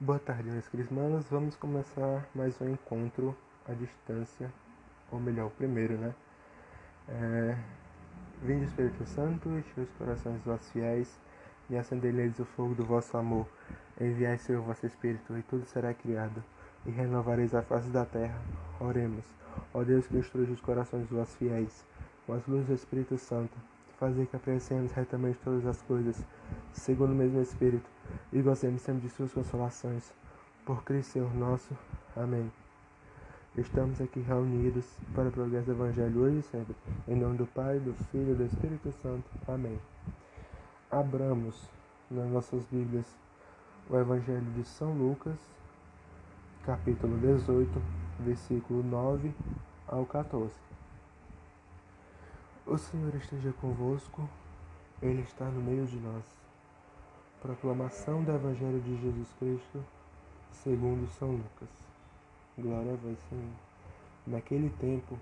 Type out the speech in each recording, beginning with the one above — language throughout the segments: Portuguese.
Boa tarde, meus crismanos. Vamos começar mais um encontro à distância, ou melhor, o primeiro, né? É... Vinde Espírito Santo, enche os corações dos vossos fiéis e acendei neles o fogo do vosso amor. Enviai, Senhor, o vosso Espírito, e tudo será criado, e renovareis a face da terra. Oremos. Ó Deus que instrui os corações dos vossos fiéis, com as luzes do Espírito Santo, fazer que apreciemos retamente todas as coisas, segundo o mesmo Espírito, e gozemos sempre de suas consolações. Por Cristo Senhor nosso. Amém. Estamos aqui reunidos para o progresso do Evangelho hoje e sempre. Em nome do Pai, do Filho e do Espírito Santo. Amém. Abramos nas nossas Bíblias o Evangelho de São Lucas, capítulo 18, versículo 9 ao 14. O Senhor esteja convosco, Ele está no meio de nós. Proclamação do Evangelho de Jesus Cristo, segundo São Lucas. Glória a vós, Senhor. Naquele tempo,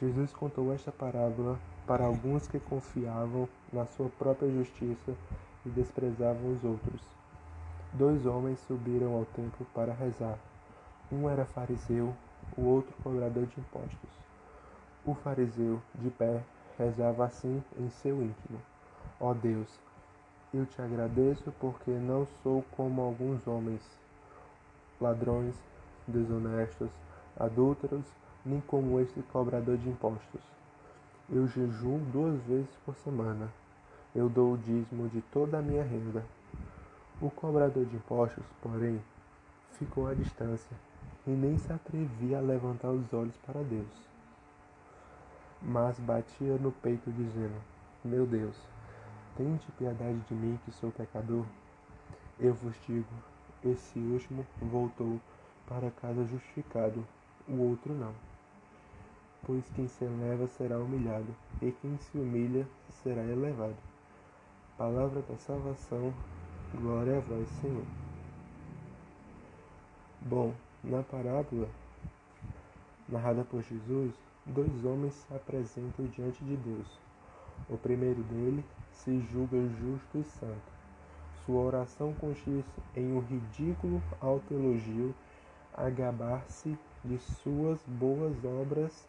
Jesus contou esta parábola para alguns que confiavam na sua própria justiça e desprezavam os outros. Dois homens subiram ao templo para rezar. Um era fariseu, o outro cobrador de impostos. O fariseu, de pé, rezava assim em seu íntimo: Ó oh Deus, eu te agradeço porque não sou como alguns homens, ladrões, desonestos, adúlteros, nem como este cobrador de impostos. Eu jejuo duas vezes por semana. Eu dou o dízimo de toda a minha renda. O cobrador de impostos, porém, ficou à distância e nem se atrevia a levantar os olhos para Deus mas batia no peito, dizendo: Meu Deus, tente piedade de mim, que sou pecador. Eu vos digo: esse último voltou para casa justificado, o outro não. Pois quem se eleva será humilhado, e quem se humilha será elevado. Palavra da salvação, glória a vós, Senhor. Bom, na parábola narrada por Jesus, dois homens se apresentam diante de Deus. O primeiro dele se julga justo e santo. Sua oração consiste em um ridículo autoelogio a gabar-se de suas boas obras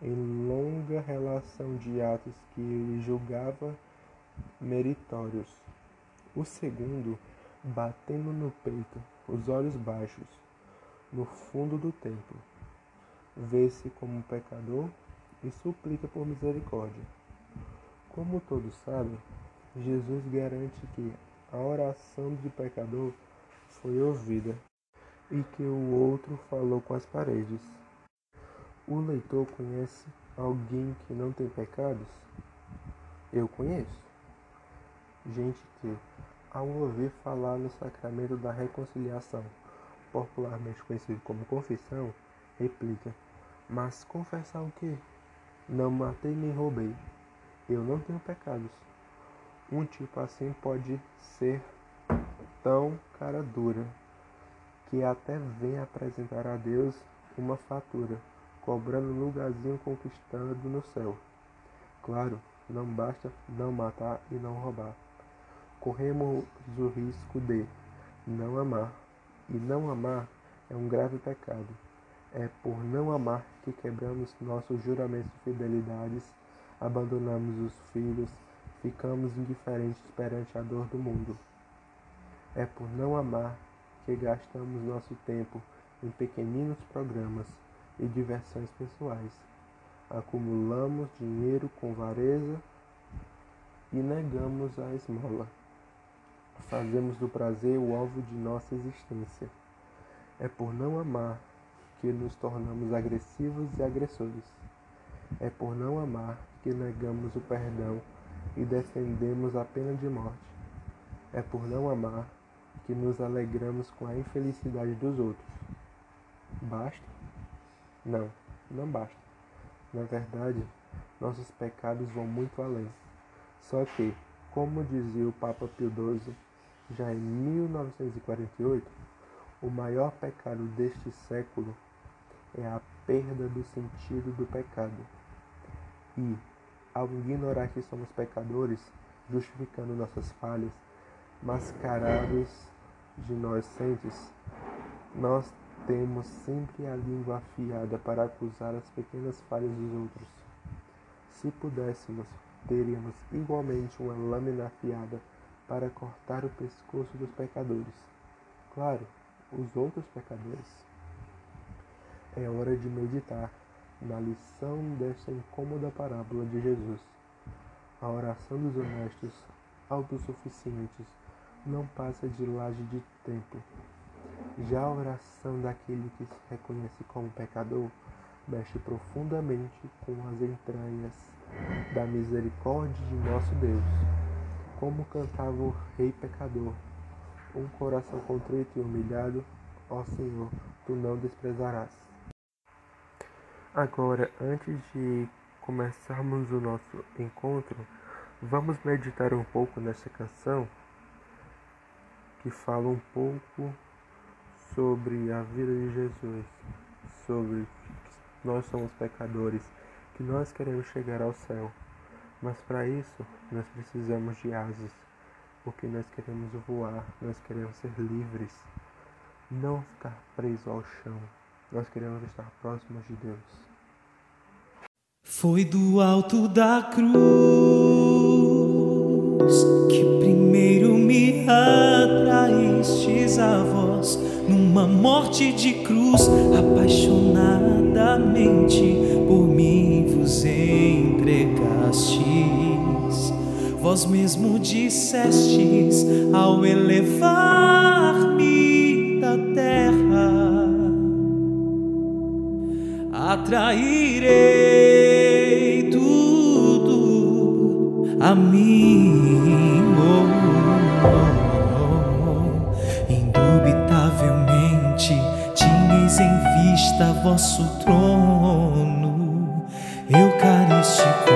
em longa relação de atos que ele julgava meritórios. O segundo, batendo no peito, os olhos baixos, no fundo do templo, vê-se como um pecador e suplica por misericórdia. Como todos sabem, Jesus garante que a oração de pecador foi ouvida e que o outro falou com as paredes. O leitor conhece alguém que não tem pecados? Eu conheço. Gente que, ao ouvir falar no sacramento da reconciliação, popularmente conhecido como confissão, replica: Mas confessar o quê? Não matei nem roubei. Eu não tenho pecados. Um tipo assim pode ser tão cara dura que até vem apresentar a Deus uma fatura, cobrando um lugarzinho conquistado no céu. Claro, não basta não matar e não roubar. Corremos o risco de não amar, e não amar é um grave pecado. É por não amar que quebramos nossos juramentos de fidelidades, abandonamos os filhos, ficamos indiferentes perante a dor do mundo. É por não amar que gastamos nosso tempo em pequeninos programas e diversões pessoais. Acumulamos dinheiro com vareza e negamos a esmola. Fazemos do prazer o alvo de nossa existência. É por não amar que nos tornamos agressivos e agressores. É por não amar que negamos o perdão e defendemos a pena de morte. É por não amar que nos alegramos com a infelicidade dos outros. Basta? Não, não basta. Na verdade, nossos pecados vão muito além. Só que, como dizia o Papa Pio XII, já em 1948, o maior pecado deste século é a perda do sentido do pecado. E, ao ignorar que somos pecadores, justificando nossas falhas, mascarados de inocentes, Nós temos sempre a língua afiada para acusar as pequenas falhas dos outros. Se pudéssemos, teríamos igualmente uma lâmina afiada para cortar o pescoço dos pecadores. Claro, os outros pecadores. É hora de meditar na lição desta incômoda parábola de Jesus. A oração dos honestos, autossuficientes, não passa de laje de tempo. Já a oração daquele que se reconhece como pecador mexe profundamente com as entranhas da misericórdia de nosso Deus. Como cantava o rei pecador, um coração contrito e humilhado, ó Senhor, tu não desprezarás. Agora, antes de começarmos o nosso encontro, vamos meditar um pouco nessa canção que fala um pouco sobre a vida de Jesus, sobre que nós somos pecadores, que nós queremos chegar ao céu. Mas para isso, nós precisamos de asas, porque nós queremos voar, nós queremos ser livres, não ficar preso ao chão. Nós queremos estar próximos de Deus. Foi do alto da cruz que primeiro me atraístes a vós numa morte de cruz, apaixonadamente por mim vos entregastes. Vós mesmo dissestes ao elevar-me atrairei tudo a mim. Oh, oh, oh. Indubitavelmente tinhais em vista vosso trono eucarístico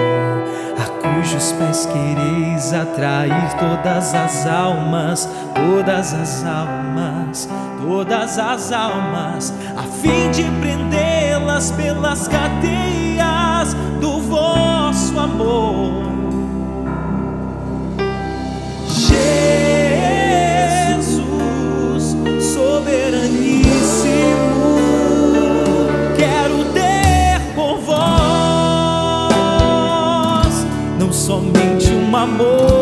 cujos pés quereis atrair todas as almas, todas as almas, todas as almas, a fim de pelas cadeias do vosso amor. Jesus, soberaníssimo, quero ter por vós não somente um amor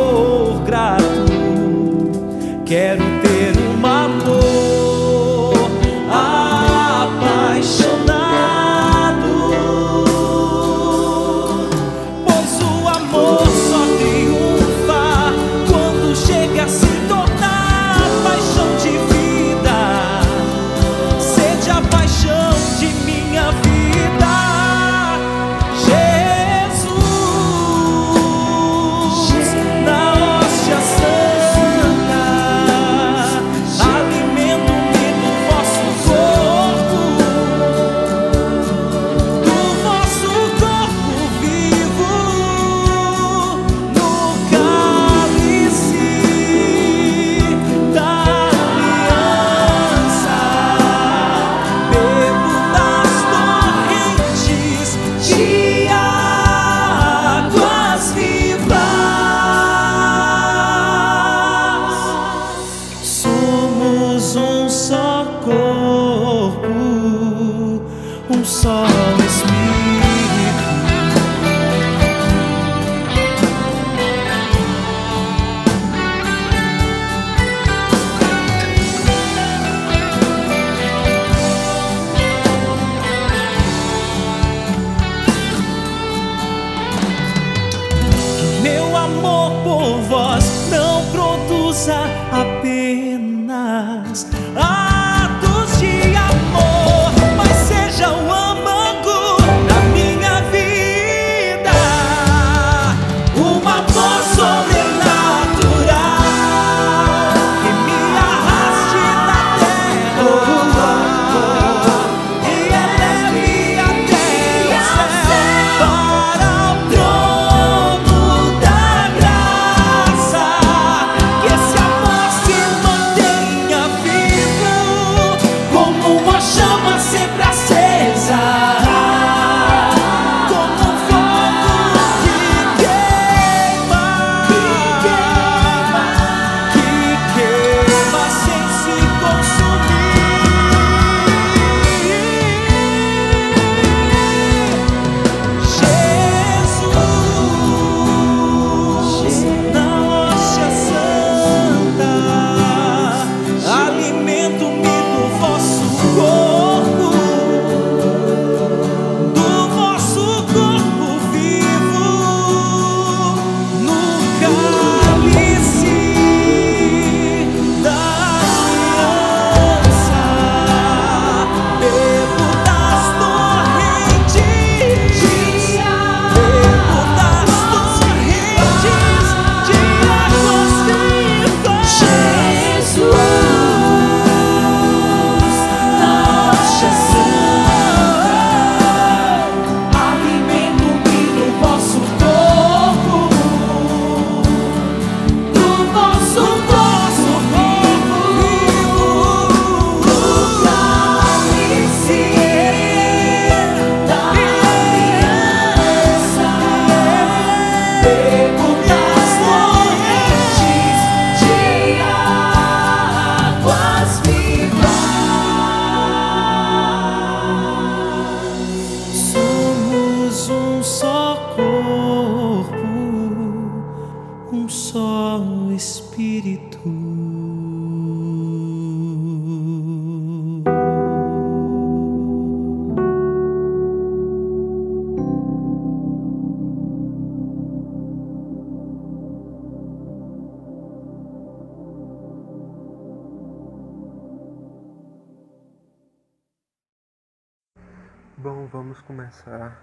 Bom, vamos começar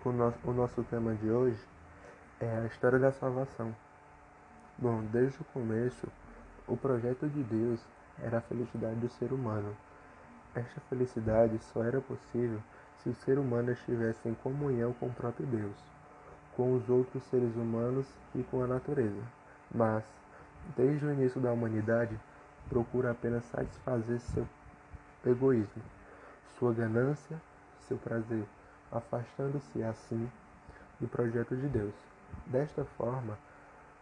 com o nosso, o nosso tema de hoje, é a história da salvação. Bom, desde o começo, o projeto de Deus era a felicidade do ser humano. Esta felicidade só era possível se o ser humano estivesse em comunhão com o próprio Deus, com os outros seres humanos e com a natureza. Mas, desde o início da humanidade, procura apenas satisfazer seu egoísmo, sua ganância, seu prazer, afastando-se assim do projeto de Deus. Desta forma,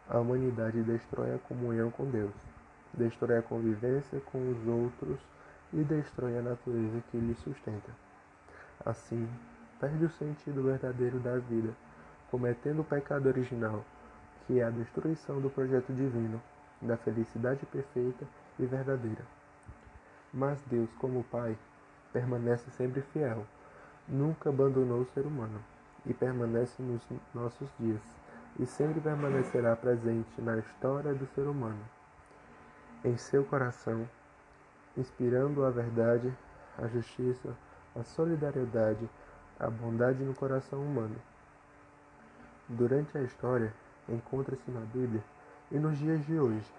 a humanidade destrói a comunhão com Deus, destrói a convivência com os outros e destrói a natureza que lhe sustenta. Assim, perde o sentido verdadeiro da vida, cometendo o pecado original, que é a destruição do projeto divino, da felicidade perfeita e verdadeira. Mas Deus, como Pai, permanece sempre fiel, nunca abandonou o ser humano e permanece nos nossos dias e sempre permanecerá presente na história do ser humano, em seu coração, inspirando a verdade, a justiça, a solidariedade, a bondade no coração humano. Durante a história, encontra-se na Bíblia e nos dias de hoje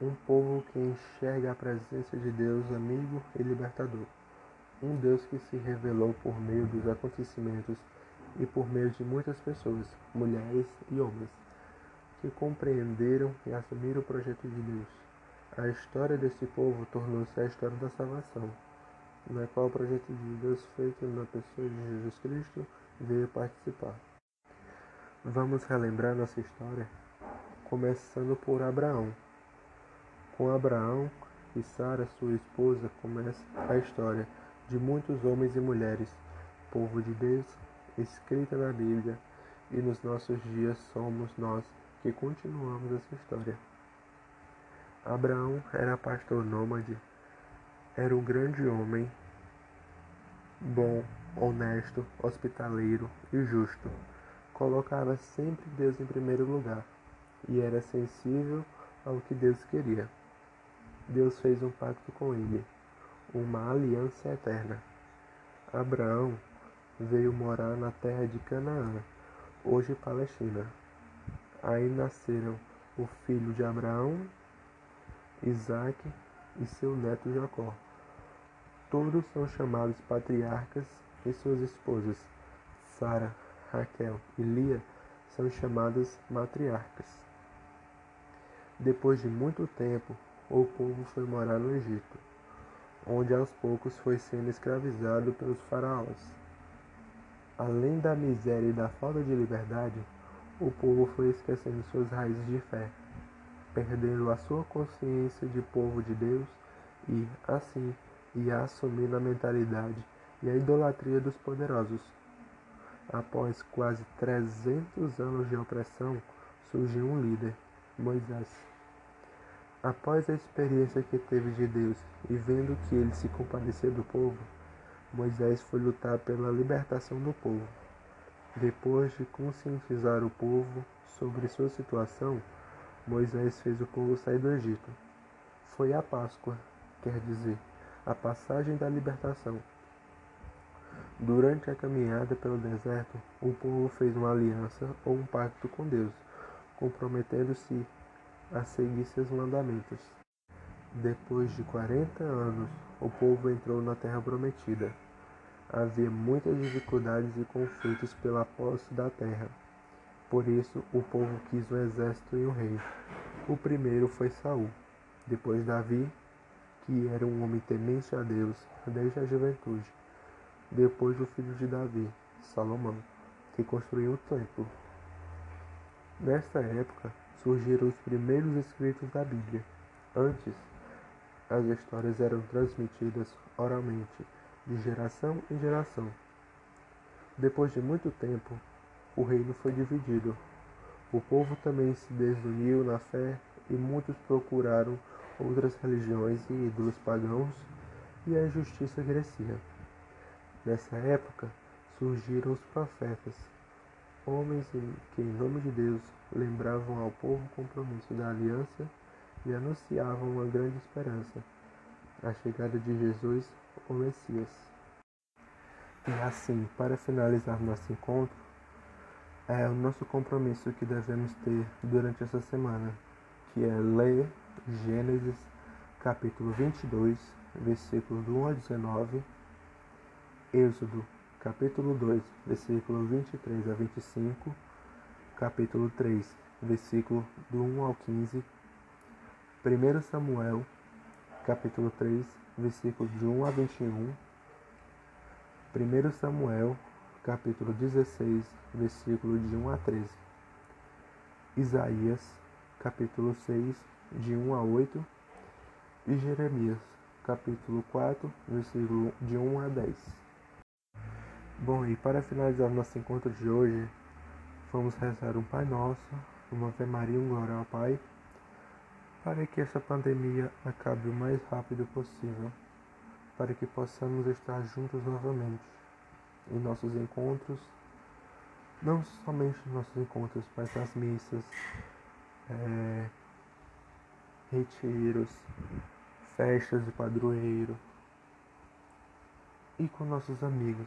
um povo que enxerga a presença de Deus amigo e libertador. Um Deus que se revelou por meio dos acontecimentos e por meio de muitas pessoas, mulheres e homens, que compreenderam e assumiram o projeto de Deus. A história desse povo tornou-se a história da salvação na qual o projeto de Deus feito na pessoa de Jesus Cristo veio participar. Vamos relembrar nossa história, começando por Abraão. Com Abraão e Sara, sua esposa, começa a história de muitos homens e mulheres, povo de Deus, escrita na Bíblia, e nos nossos dias somos nós que continuamos essa história. Abraão era pastor nômade era um grande homem, bom, honesto, hospitaleiro e justo. Colocava sempre Deus em primeiro lugar e era sensível ao que Deus queria. Deus fez um pacto com ele, uma aliança eterna. Abraão veio morar na terra de Canaã, hoje Palestina. Aí nasceram o filho de Abraão, Isaque e seu neto Jacó. Todos são chamados patriarcas e suas esposas, Sara, Raquel e Lia, são chamadas matriarcas. Depois de muito tempo, o povo foi morar no Egito, onde aos poucos foi sendo escravizado pelos faraós. Além da miséria e da falta de liberdade, o povo foi esquecendo suas raízes de fé, perdendo a sua consciência de povo de Deus e, assim, e assumindo a mentalidade e a idolatria dos poderosos. Após quase 300 anos de opressão, surgiu um líder, Moisés. Após a experiência que teve de Deus e vendo que ele se compadecia do povo, Moisés foi lutar pela libertação do povo. Depois de conscientizar o povo sobre sua situação, Moisés fez o povo sair do Egito. Foi a Páscoa, quer dizer, a passagem da libertação. Durante a caminhada pelo deserto, o povo fez uma aliança ou um pacto com Deus, comprometendo-se a seguir seus mandamentos. Depois de 40 anos, o povo entrou na terra prometida. Havia muitas dificuldades e conflitos pela posse da terra. Por isso, o povo quis um exército e um rei. O primeiro foi Saul, depois Davi que era um homem temente a Deus desde a juventude. Depois do filho de Davi, Salomão, que construiu o templo. Nesta época surgiram os primeiros escritos da Bíblia. Antes, as histórias eram transmitidas oralmente, de geração em geração. Depois de muito tempo, o reino foi dividido. O povo também se desuniu na fé e muitos procuraram outras religiões e ídolos pagãos, e a injustiça crescia. Nessa época surgiram os profetas, homens que, em nome de Deus, lembravam ao povo o compromisso da aliança e anunciavam uma grande esperança, a chegada de Jesus, o Messias. E assim, para finalizar nosso encontro, é o nosso compromisso que devemos ter durante essa semana, que é ler Gênesis capítulo 22, versículos do 1 a 19, Êxodo capítulo 2, versículo 23 a 25, capítulo 3, versículo do 1 ao 15, 1 Samuel capítulo 3, versículos de 1 a 21, 1 Samuel, capítulo 16, versículo de 1 a 13. Isaías, capítulo 6, de 1 a 8. E Jeremias, capítulo 4, versículo de 1 a 10. Bom, e para finalizar nosso encontro de hoje, vamos rezar um Pai Nosso, uma Ave Maria, um Glória ao Pai, para que essa pandemia acabe o mais rápido possível para que possamos estar juntos novamente em nossos encontros, não somente nos nossos encontros, mas nas missas, é, retiros, festas de padroeiro e com nossos amigos,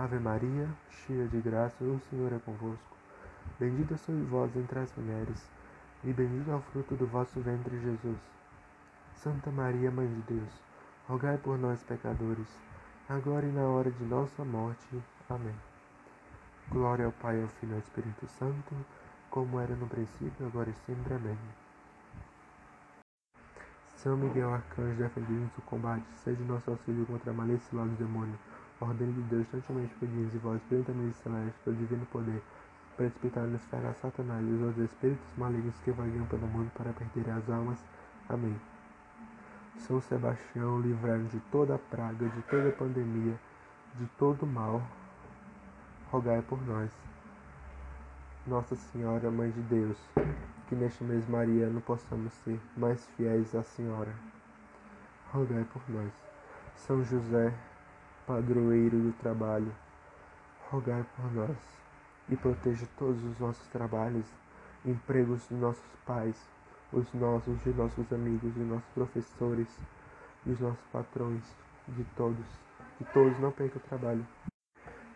Ave Maria, cheia de graça, o Senhor é convosco. Bendita sois vós entre as mulheres, e bendito é o fruto do vosso ventre, Jesus. Santa Maria, Mãe de Deus, rogai por nós, pecadores, agora e na hora de nossa morte. Amém. Glória ao Pai, ao Filho e ao Espírito Santo, como era no princípio, agora e sempre. Amém. São Miguel Arcanjo, defendendo o combate, seja nosso auxílio contra a malícia e do demônio. Ordem de Deus, tantemente pedimos e vós, brilhantemente celeste, pelo divino poder, precipitar nos ferrar Satanás e os outros espíritos malignos que vagueiam pelo mundo para perder as almas. Amém. São Sebastião, livrai-nos de toda praga, de toda pandemia, de todo mal. Rogai por nós. Nossa Senhora, Mãe de Deus, que neste mês mariano possamos ser mais fiéis à Senhora. Rogai por nós. São José, padroeiro do trabalho, rogai por nós e proteja todos os nossos trabalhos, empregos dos nossos pais, os nossos, de nossos amigos, de nossos professores, dos nossos patrões, de todos, que todos não percam o trabalho.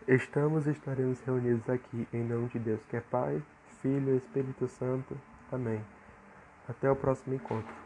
Estamos e estaremos reunidos aqui em nome de Deus, que é Pai, Filho e Espírito Santo. Amém. Até o próximo encontro.